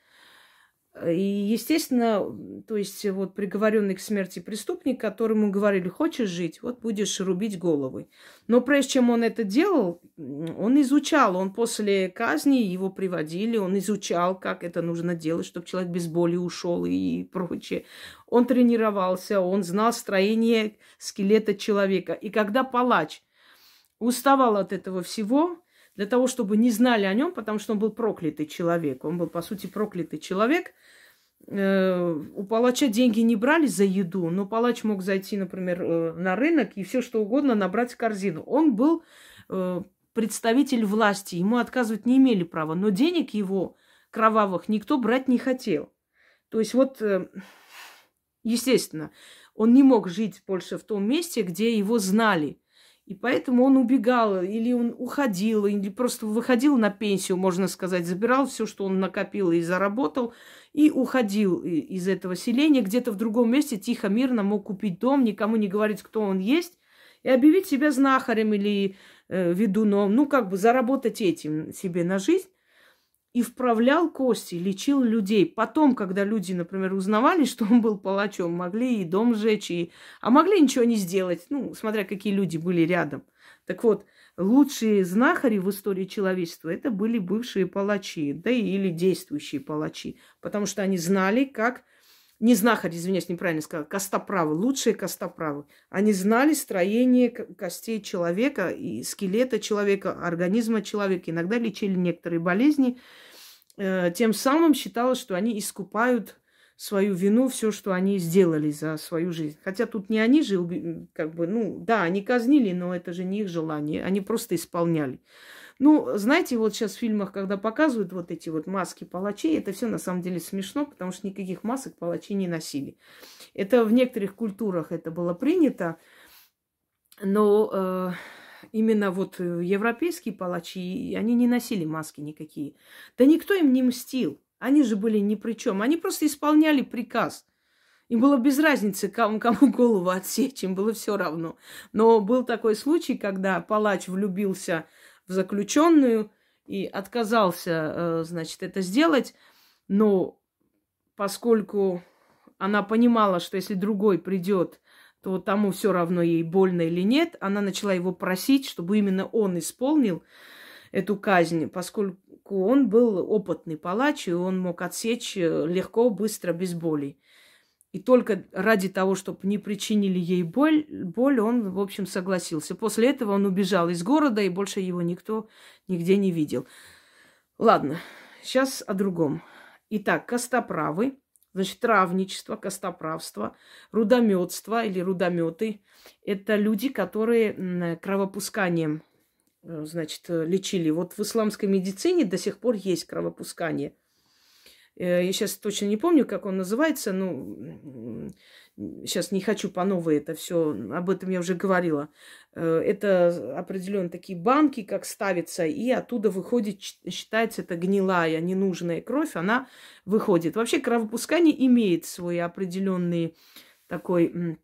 И, естественно, то есть вот приговоренный к смерти преступник, которому говорили, хочешь жить, вот будешь рубить головы. Но прежде чем он это делал, он изучал, он после казни его приводили, он изучал, как это нужно делать, чтобы человек без боли ушел и прочее. Он тренировался, он знал строение скелета человека. И когда палач уставал от этого всего, для того, чтобы не знали о нем, потому что он был проклятый человек. Он был, по сути, проклятый человек. Э, у палача деньги не брали за еду, но палач мог зайти, например, э, на рынок и все что угодно набрать в корзину. Он был э, представитель власти, ему отказывать не имели права, но денег его кровавых никто брать не хотел. То есть вот, естественно, он не мог жить больше в том месте, где его знали – и поэтому он убегал, или он уходил, или просто выходил на пенсию, можно сказать, забирал все, что он накопил и заработал, и уходил из этого селения, где-то в другом месте тихо, мирно мог купить дом, никому не говорить, кто он есть, и объявить себя знахарем или э, ведуном, ну, как бы заработать этим себе на жизнь и вправлял кости, лечил людей. Потом, когда люди, например, узнавали, что он был палачом, могли и дом сжечь, и... а могли ничего не сделать, ну, смотря какие люди были рядом. Так вот, лучшие знахари в истории человечества это были бывшие палачи, да и или действующие палачи, потому что они знали, как не знахари, извиняюсь, неправильно сказала, костоправы, лучшие костоправы. Они знали строение костей человека и скелета человека, организма человека. Иногда лечили некоторые болезни, тем самым считалось, что они искупают свою вину, все, что они сделали за свою жизнь. Хотя тут не они же, как бы, ну, да, они казнили, но это же не их желание, они просто исполняли. Ну, знаете, вот сейчас в фильмах, когда показывают вот эти вот маски палачей, это все на самом деле смешно, потому что никаких масок палачи не носили. Это в некоторых культурах это было принято, но э, именно вот э, европейские палачи, они не носили маски никакие. Да никто им не мстил. Они же были ни при чем. Они просто исполняли приказ. Им было без разницы, кому, кому голову отсечь, им было все равно. Но был такой случай, когда палач влюбился в заключенную и отказался, э, значит, это сделать. Но поскольку она понимала, что если другой придет то тому все равно ей больно или нет. Она начала его просить, чтобы именно он исполнил эту казнь, поскольку он был опытный палач, и он мог отсечь э, легко, быстро, без боли. И только ради того, чтобы не причинили ей боль, боль, он, в общем, согласился. После этого он убежал из города, и больше его никто нигде не видел. Ладно, сейчас о другом. Итак, костоправы Значит, травничество, костоправство, рудометство или рудометы – это люди, которые кровопусканием, э, значит, лечили. Вот в исламской медицине до сих пор есть кровопускание – Э, я сейчас точно не помню, как он называется, ну, сейчас не хочу по новой это все, об этом я уже говорила. Э, это определенно такие банки, как ставится, и оттуда выходит, считается, это гнилая, ненужная кровь, она выходит. Вообще кровопускание имеет свой определенный такой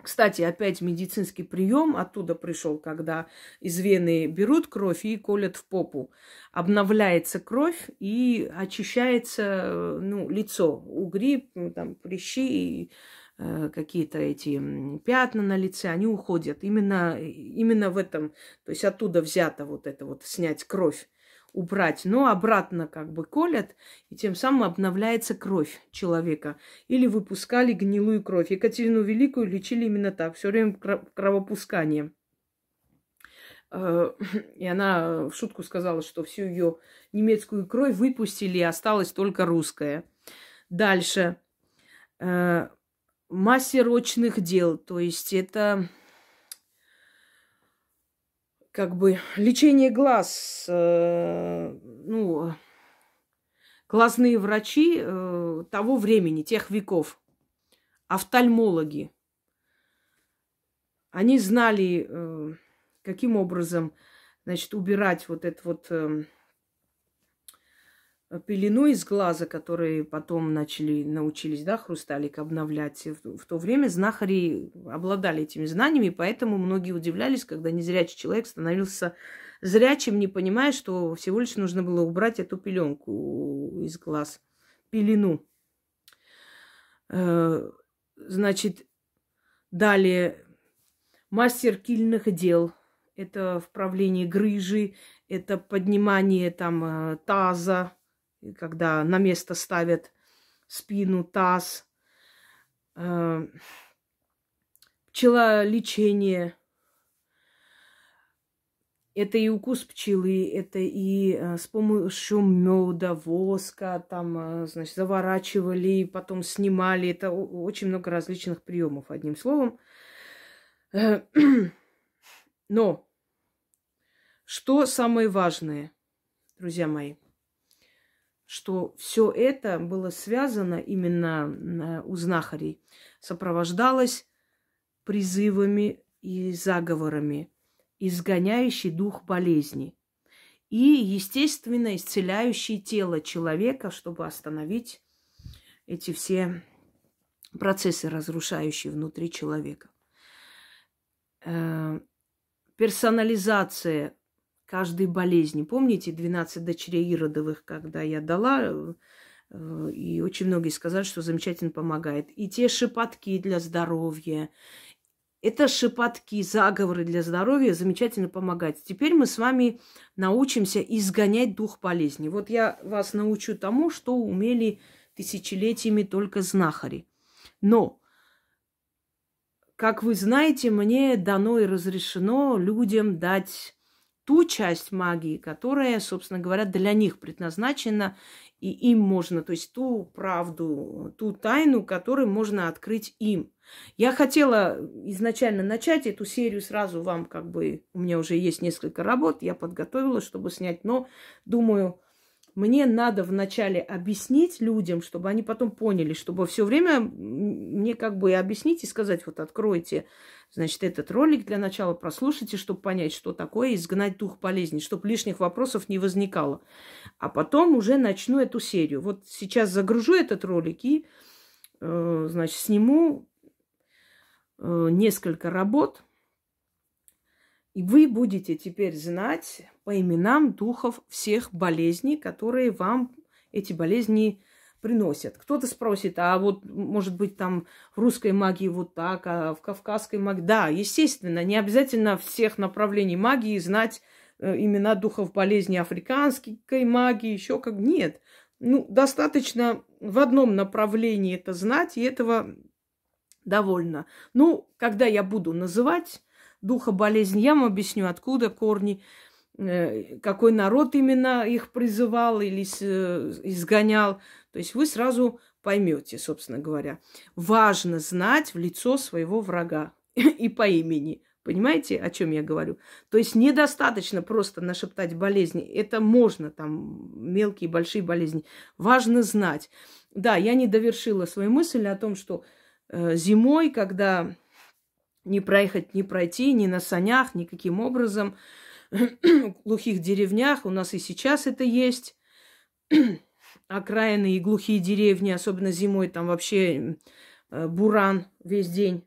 кстати, опять медицинский прием оттуда пришел, когда из вены берут кровь и колят в попу. Обновляется кровь и очищается ну, лицо. Угри, там, прыщи, э, какие-то эти пятна на лице, они уходят. Именно, именно в этом, то есть оттуда взято вот это вот, снять кровь убрать, но обратно как бы колят, и тем самым обновляется кровь человека. Или выпускали гнилую кровь. Екатерину Великую лечили именно так, все время кровопусканием. Э, и она в шутку сказала, что всю ее немецкую кровь выпустили, и осталась только русская. Дальше. Э, мастер очных дел, то есть это как бы лечение глаз, э, ну, глазные врачи э, того времени, тех веков, офтальмологи, они знали, э, каким образом, значит, убирать вот это вот э, пелену из глаза, которые потом начали, научились, да, хрусталик обновлять. В, в то время знахари обладали этими знаниями, поэтому многие удивлялись, когда незрячий человек становился зрячим, не понимая, что всего лишь нужно было убрать эту пеленку из глаз, пелену. Э, значит, далее мастер кильных дел. Это вправление грыжи, это поднимание там э, когда на место ставят спину, таз, э, пчелолечение. Это и укус пчелы, это и э, с помощью меда, воска, там, э, значит, заворачивали, потом снимали. Это очень много различных приемов, одним словом. Но что самое важное, друзья мои – что все это было связано именно у знахарей, сопровождалось призывами и заговорами, изгоняющий дух болезни и, естественно, исцеляющий тело человека, чтобы остановить эти все процессы, разрушающие внутри человека. Э, персонализация каждой болезни. Помните 12 дочерей Иродовых, когда я дала, э, и очень многие сказали, что замечательно помогает. И те шепотки для здоровья, это шепотки, заговоры для здоровья замечательно помогают. Теперь мы с вами научимся изгонять дух болезни. Вот я вас научу тому, что умели тысячелетиями только знахари. Но, как вы знаете, мне дано и разрешено людям дать ту часть магии, которая, собственно говоря, для них предназначена, и им можно, то есть ту правду, ту тайну, которую можно открыть им. Я хотела изначально начать эту серию сразу вам, как бы, у меня уже есть несколько работ, я подготовила, чтобы снять, но думаю, мне надо вначале объяснить людям, чтобы они потом поняли, чтобы все время мне как бы объяснить и сказать, вот откройте, значит, этот ролик для начала, прослушайте, чтобы понять, что такое изгнать дух болезни, чтобы лишних вопросов не возникало. А потом уже начну эту серию. Вот сейчас загружу этот ролик и, э, значит, сниму э, несколько работ, и вы будете теперь знать по именам духов всех болезней, которые вам эти болезни приносят. Кто-то спросит, а вот, может быть, там в русской магии вот так, а в кавказской магии... Да, естественно, не обязательно всех направлений магии знать э, имена духов болезней африканской магии, еще как... Нет. Ну, достаточно в одном направлении это знать, и этого довольно. Ну, когда я буду называть духа болезни. Я вам объясню, откуда корни, какой народ именно их призывал или э, изгонял. То есть вы сразу поймете, собственно говоря. Важно знать в лицо своего врага и по имени. Понимаете, о чем я говорю? То есть недостаточно просто нашептать болезни. Это можно, там, мелкие, большие болезни. Важно знать. Да, я не довершила свою мысль о том, что э, зимой, когда не проехать, не пройти, ни на санях, никаким образом, в глухих деревнях, у нас и сейчас это есть, окраины и глухие деревни, особенно зимой, там вообще э, буран весь день.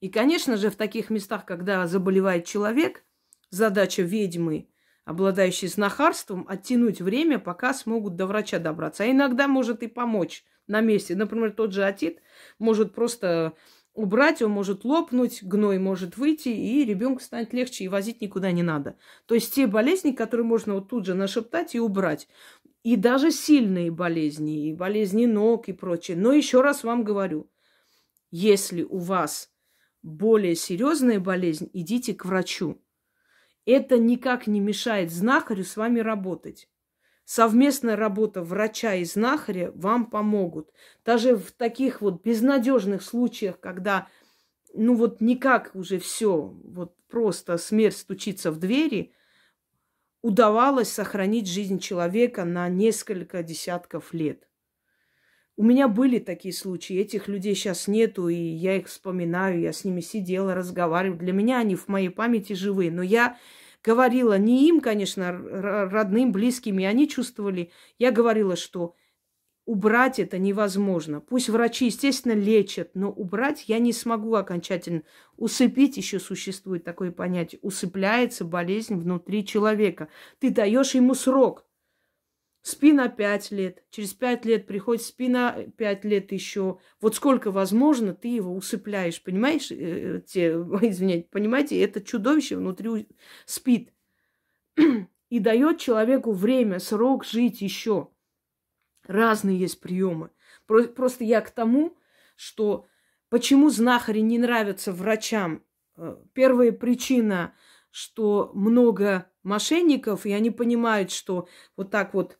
И, конечно же, в таких местах, когда заболевает человек, задача ведьмы, обладающей знахарством, оттянуть время, пока смогут до врача добраться. А иногда может и помочь на месте. Например, тот же отит может просто убрать, он может лопнуть, гной может выйти, и ребенку станет легче, и возить никуда не надо. То есть те болезни, которые можно вот тут же нашептать и убрать. И даже сильные болезни, и болезни ног и прочее. Но еще раз вам говорю, если у вас более серьезная болезнь, идите к врачу. Это никак не мешает знахарю с вами работать. Совместная работа врача и знахаря вам помогут. Даже в таких вот безнадежных случаях, когда ну вот никак уже все, вот просто смерть стучится в двери, удавалось сохранить жизнь человека на несколько десятков лет. У меня были такие случаи, этих людей сейчас нету, и я их вспоминаю, я с ними сидела, разговаривала. Для меня они в моей памяти живые, но я говорила не им, конечно, родным, близким, и они чувствовали. Я говорила, что убрать это невозможно. Пусть врачи, естественно, лечат, но убрать я не смогу окончательно. Усыпить еще существует такое понятие. Усыпляется болезнь внутри человека. Ты даешь ему срок – Спи на пять лет, через пять лет приходит, спи на пять лет еще. Вот сколько возможно, ты его усыпляешь, понимаешь? Э, те, извиняйте, понимаете, это чудовище внутри спит. И дает человеку время, срок жить еще. Разные есть приемы. Просто я к тому, что почему знахари не нравятся врачам. Э, первая причина, что много мошенников, и они понимают, что вот так вот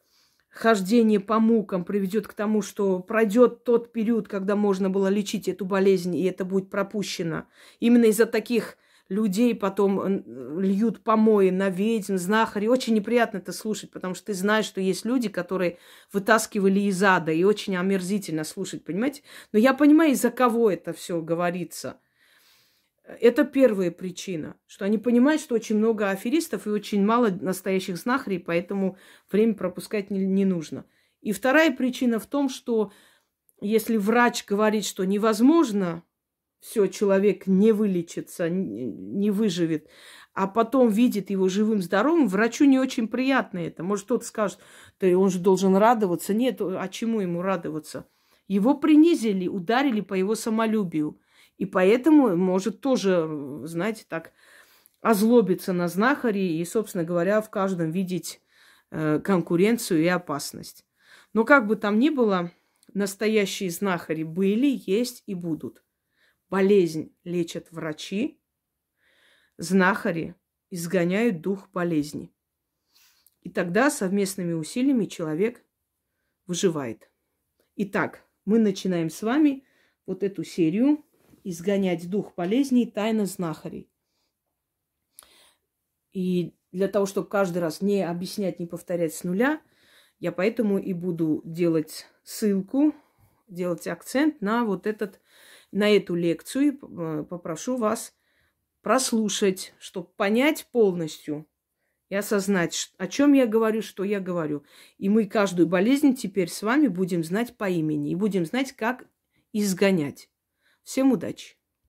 хождение по мукам приведет к тому, что пройдет тот период, когда можно было лечить эту болезнь, и это будет пропущено. Именно из-за таких людей потом льют помои на ведьм, знахари. Очень неприятно это слушать, потому что ты знаешь, что есть люди, которые вытаскивали из ада, и очень омерзительно слушать, понимаете? Но я понимаю, из-за кого это все говорится – это первая причина, что они понимают, что очень много аферистов и очень мало настоящих знахарей, поэтому время пропускать не, не нужно. И вторая причина в том, что если врач говорит, что невозможно, все, человек не вылечится, не выживет, а потом видит его живым, здоровым, врачу не очень приятно это. Может, кто-то скажет, да он же должен радоваться. Нет, а чему ему радоваться? Его принизили, ударили по его самолюбию. И поэтому может тоже, знаете, так озлобиться на знахаре и, собственно говоря, в каждом видеть э, конкуренцию и опасность. Но как бы там ни было, настоящие знахари были, есть и будут. Болезнь лечат врачи, знахари изгоняют дух болезни. И тогда совместными усилиями человек выживает. Итак, мы начинаем с вами вот эту серию изгонять дух болезней тайна знахарей. И для того, чтобы каждый раз не объяснять, не повторять с нуля, я поэтому и буду делать ссылку, делать акцент на вот этот, на эту лекцию. Э, попрошу вас прослушать, чтобы понять полностью и осознать, о чем я говорю, что я говорю. И мы каждую болезнь теперь с вами будем знать по имени и будем знать, как изгонять. Всем удачи!